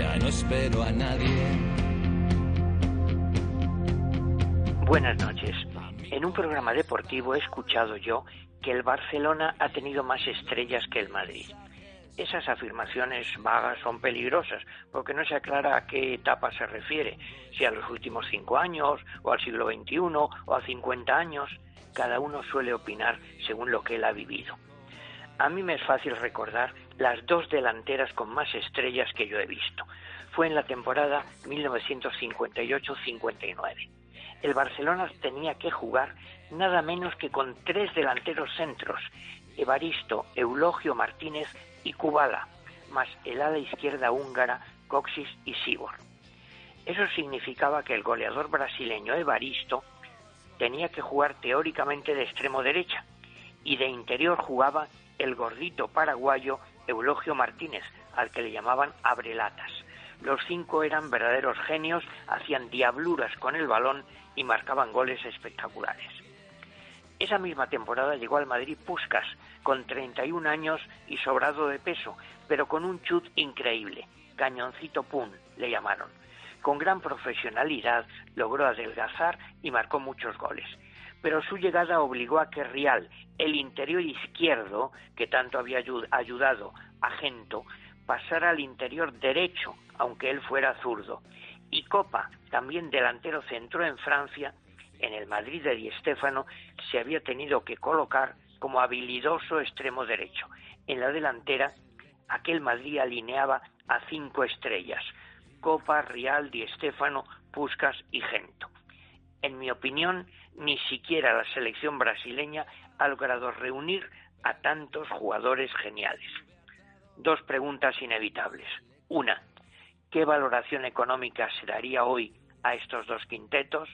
ya no espero a nadie. Buenas noches. En un programa deportivo he escuchado yo que el Barcelona ha tenido más estrellas que el Madrid. Esas afirmaciones vagas son peligrosas porque no se aclara a qué etapa se refiere, si a los últimos cinco años o al siglo XXI o a 50 años. Cada uno suele opinar según lo que él ha vivido. A mí me es fácil recordar las dos delanteras con más estrellas que yo he visto. Fue en la temporada 1958-59. El Barcelona tenía que jugar nada menos que con tres delanteros centros, Evaristo, Eulogio Martínez y Kubala, más el ala izquierda húngara Coxis y Sibor. Eso significaba que el goleador brasileño Evaristo tenía que jugar teóricamente de extremo derecha y de interior jugaba el gordito paraguayo Eulogio Martínez, al que le llamaban abrelatas. Los cinco eran verdaderos genios, hacían diabluras con el balón y marcaban goles espectaculares. Esa misma temporada llegó al Madrid Puskas, con 31 años y sobrado de peso, pero con un chut increíble. Cañoncito Pun, le llamaron. Con gran profesionalidad logró adelgazar y marcó muchos goles. Pero su llegada obligó a que Rial, el interior izquierdo, que tanto había ayudado a Gento, pasara al interior derecho, aunque él fuera zurdo. Y Copa, también delantero centro en Francia, en el Madrid de Di Stéfano, se había tenido que colocar como habilidoso extremo derecho. En la delantera, aquel Madrid alineaba a cinco estrellas, Copa, Real, Di Stéfano, Puscas y Gento. En mi opinión, ni siquiera la selección brasileña ha logrado reunir a tantos jugadores geniales. Dos preguntas inevitables. Una, ¿qué valoración económica se daría hoy a estos dos quintetos?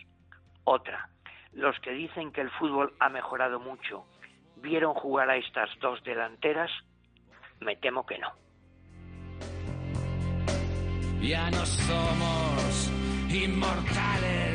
Otra, los que dicen que el fútbol ha mejorado mucho, ¿vieron jugar a estas dos delanteras? Me temo que no. Ya no somos inmortales,